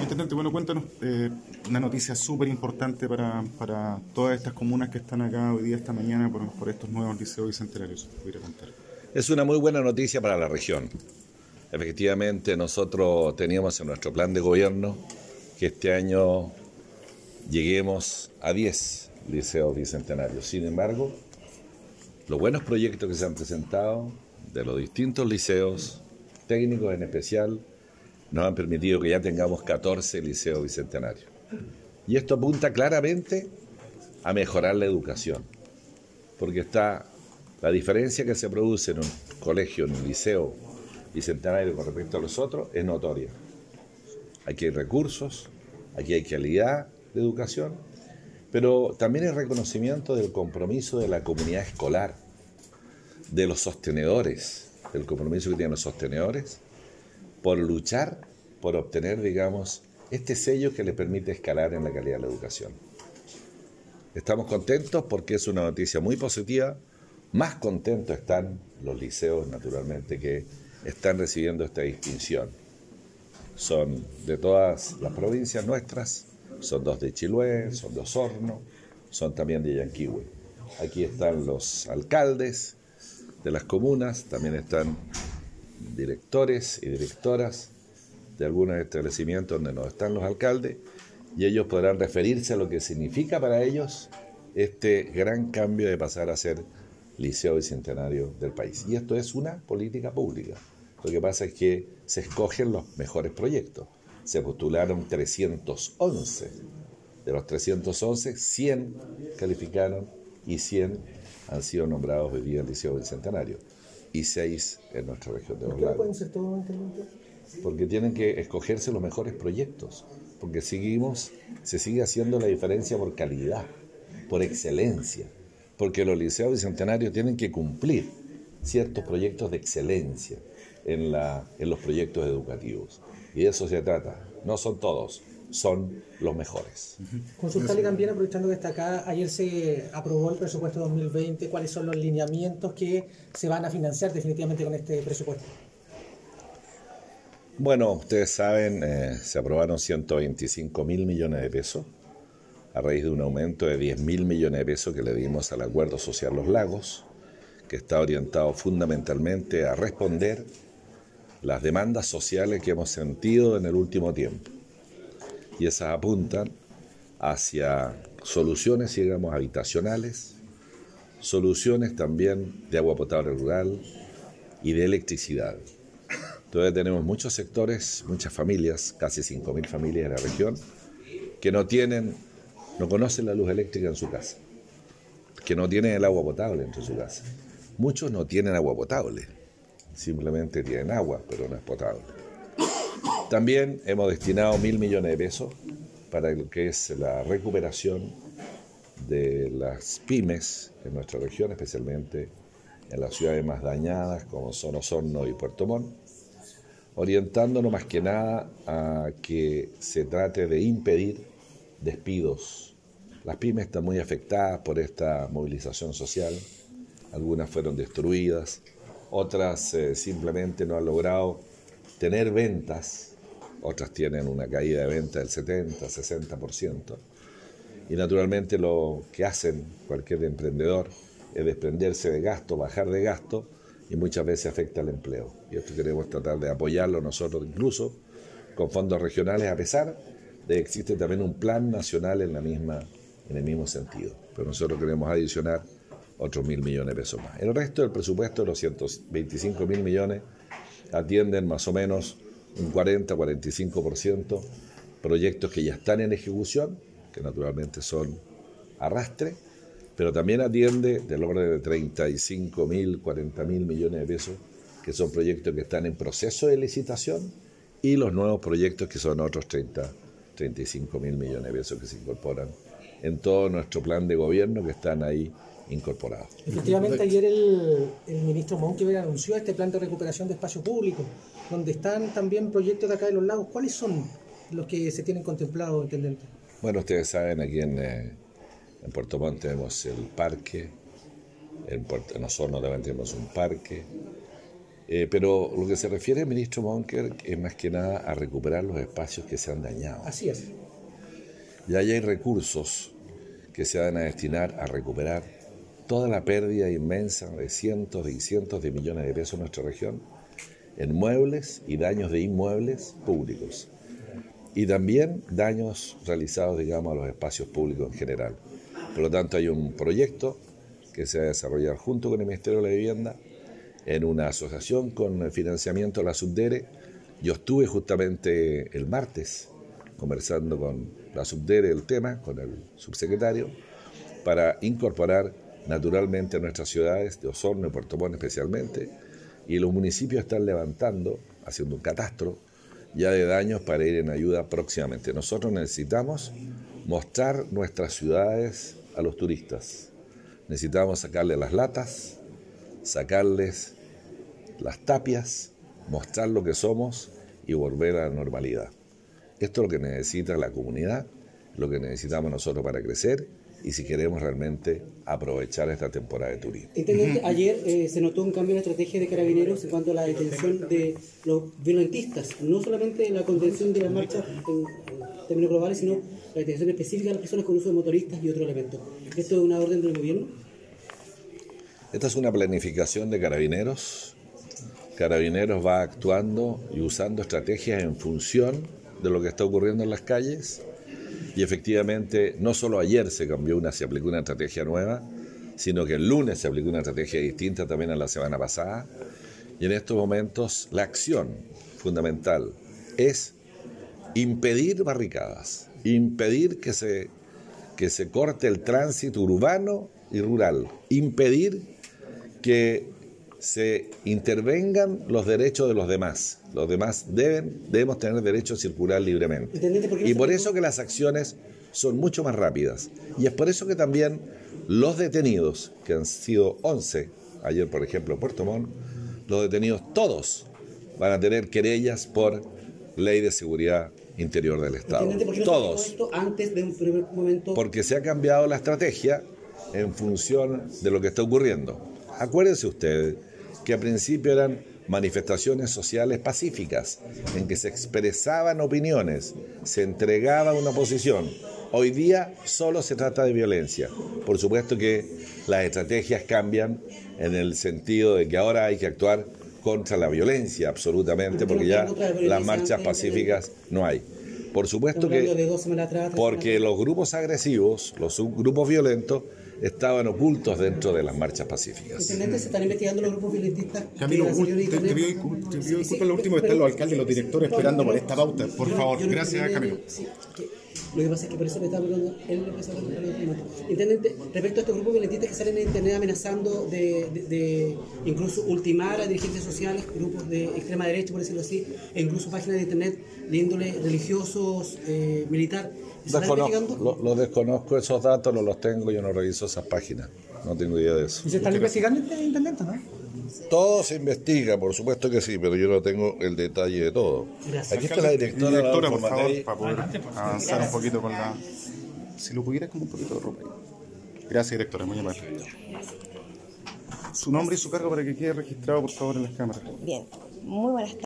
Intendente, bueno, cuéntanos eh, una noticia súper importante para, para, todas estas comunas que están acá hoy día, esta mañana, por, por estos nuevos liceos bicentenarios. Es una muy buena noticia para la región. Efectivamente, nosotros teníamos en nuestro plan de gobierno que este año lleguemos a 10 liceos bicentenarios. Sin embargo, los buenos proyectos que se han presentado de los distintos liceos, técnicos en especial, nos han permitido que ya tengamos 14 liceos bicentenarios. Y esto apunta claramente a mejorar la educación, porque está la diferencia que se produce en un colegio, en un liceo bicentenario con respecto a los otros, es notoria. Aquí hay recursos, aquí hay calidad de educación, pero también el reconocimiento del compromiso de la comunidad escolar, de los sostenedores, del compromiso que tienen los sostenedores por luchar por obtener, digamos, este sello que le permite escalar en la calidad de la educación. Estamos contentos porque es una noticia muy positiva. Más contentos están los liceos, naturalmente, que están recibiendo esta distinción. Son de todas las provincias nuestras, son dos de Chiloé, son de Osorno, son también de Yanquihue. Aquí están los alcaldes de las comunas, también están directores y directoras de algunos establecimientos donde no están los alcaldes y ellos podrán referirse a lo que significa para ellos este gran cambio de pasar a ser liceo bicentenario del país. Y esto es una política pública. Lo que pasa es que se escogen los mejores proyectos. Se postularon 311. De los 311, 100 calificaron y 100 han sido nombrados hoy día Liceo Bicentenario y 6 en nuestra región de Los Lagos. pueden ser todos Porque tienen que escogerse los mejores proyectos, porque seguimos, se sigue haciendo la diferencia por calidad, por excelencia, porque los liceos bicentenarios tienen que cumplir ciertos proyectos de excelencia en, la, en los proyectos educativos. Y de eso se trata. No son todos, son los mejores. Consultarle también, aprovechando que está acá, ayer se aprobó el presupuesto 2020, cuáles son los lineamientos que se van a financiar definitivamente con este presupuesto. Bueno, ustedes saben, eh, se aprobaron 125 mil millones de pesos a raíz de un aumento de 10 mil millones de pesos que le dimos al Acuerdo Social Los Lagos, que está orientado fundamentalmente a responder las demandas sociales que hemos sentido en el último tiempo y esas apuntan hacia soluciones, digamos, habitacionales, soluciones también de agua potable rural y de electricidad. Todavía tenemos muchos sectores, muchas familias, casi 5.000 familias en la región, que no tienen, no conocen la luz eléctrica en su casa, que no tienen el agua potable en su casa. Muchos no tienen agua potable, simplemente tienen agua, pero no es potable. También hemos destinado mil millones de pesos para lo que es la recuperación de las pymes en nuestra región, especialmente en las ciudades más dañadas como son Osorno y Puerto Montt, orientándonos más que nada a que se trate de impedir despidos. Las pymes están muy afectadas por esta movilización social, algunas fueron destruidas, otras eh, simplemente no han logrado tener ventas otras tienen una caída de venta del 70, 60%. Y naturalmente lo que hacen cualquier emprendedor es desprenderse de gasto, bajar de gasto y muchas veces afecta al empleo. Y esto queremos tratar de apoyarlo nosotros incluso con fondos regionales a pesar de que existe también un plan nacional en, la misma, en el mismo sentido. Pero nosotros queremos adicionar otros mil millones de pesos más. El resto del presupuesto, los 125 mil millones, atienden más o menos un 40-45%, proyectos que ya están en ejecución, que naturalmente son arrastre, pero también atiende del orden de 35 mil, 40 mil millones de pesos, que son proyectos que están en proceso de licitación, y los nuevos proyectos que son otros 30, 35 mil millones de pesos que se incorporan en todo nuestro plan de gobierno que están ahí incorporados. Efectivamente, ayer el, el ministro Monkever anunció este plan de recuperación de espacio público donde están también proyectos de acá de los lagos. ¿Cuáles son los que se tienen contemplados, intendente? Bueno, ustedes saben, aquí en, eh, en Puerto Montt tenemos el parque, en, Puerto, en Osorno también tenemos un parque, Eh, pero lo que se refiere ministro Monker es más que nada a recuperar los espacios que se han dañado. Así es. Y ahí hay recursos que se van a destinar a recuperar toda la pérdida inmensa de cientos y cientos de millones de pesos en nuestra región en muebles y daños de inmuebles públicos. Y también daños realizados, digamos, a los espacios públicos en general. Por lo tanto, hay un proyecto que se va a desarrollar junto con el Ministerio de la Vivienda en una asociación con el financiamiento de la Subdere. Yo estuve justamente el martes conversando con la Subdere el tema, con el subsecretario, para incorporar naturalmente a nuestras ciudades de Osorno y Puerto Montt especialmente, y los municipios están levantando, haciendo un catastro ya de daños para ir en ayuda próximamente. Nosotros necesitamos mostrar nuestras ciudades a los turistas. Necesitamos sacarle las latas, sacarles las tapias, mostrar lo que somos y volver a la normalidad. Esto es lo que necesita la comunidad, lo que necesitamos nosotros para crecer y si queremos realmente aprovechar esta temporada de turismo. Intendente, ayer eh, se notó un cambio en la estrategia de carabineros en cuanto a la detención de los violentistas, no solamente la contención de las marchas en, términos globales, sino la detención específica de las personas con uso de motoristas y otros elementos. ¿Esto es una orden del gobierno? Esta es una planificación de carabineros. Carabineros va actuando y usando estrategias en función de lo que está ocurriendo en las calles y efectivamente, no solo ayer se cambió una, se aplicó una estrategia nueva, sino que el lunes se aplicó una estrategia distinta también a la semana pasada. Y en estos momentos la acción fundamental es impedir barricadas, impedir que se, que se corte el tránsito urbano y rural, impedir que se intervengan los derechos de los demás. Los demás deben, debemos tener derecho a circular libremente. Y por eso que las acciones son mucho más rápidas. Y es por eso que también los detenidos, que han sido 11, ayer por ejemplo en Puerto Montt, los detenidos todos van a tener querellas por ley de seguridad interior del Estado. todos. antes de un primer momento? Porque se ha cambiado la estrategia en función de lo que está ocurriendo. Acuérdense ustedes que a principio eran manifestaciones sociales pacíficas, en que se expresaban opiniones, se entregaba una posición. Hoy día solo se trata de violencia. Por supuesto que las estrategias cambian en el sentido de que ahora hay que actuar contra la violencia, absolutamente, porque ya las marchas pacíficas no hay. Por supuesto que porque los grupos agresivos, los subgrupos violentos, estaban ocultos dentro de las marchas pacíficas. se están investigando los grupos violentistas. Camilo, te, te, pido disculpas lo último, están los alcaldes y los directores esperando por esta pauta. Por favor, gracias, Camilo. Lo que pasa es que por eso le está hablando el Intendente, respecto a estos grupos violentistas que salen en internet amenazando de, de, incluso ultimar a dirigentes sociales, grupos de extrema derecha, por decirlo así, e incluso páginas de internet de índole religiosos, eh, militar. Desconozco, lo, desconozco esos datos, no los tengo, yo no reviso esas páginas. No tengo idea de eso. ¿Y se están investigando, intendente, no? Todo se investiga, por supuesto que sí, pero yo no tengo el detalle de todo. Aquí está la directora. Directora, por favor, para poder avanzar un poquito con la. Si lo pudieras con un poquito de ropa. Gracias, directora, muy amable. Su nombre y su cargo para que quede registrado, por favor, en las cámaras. Bien, muy buenas tardes.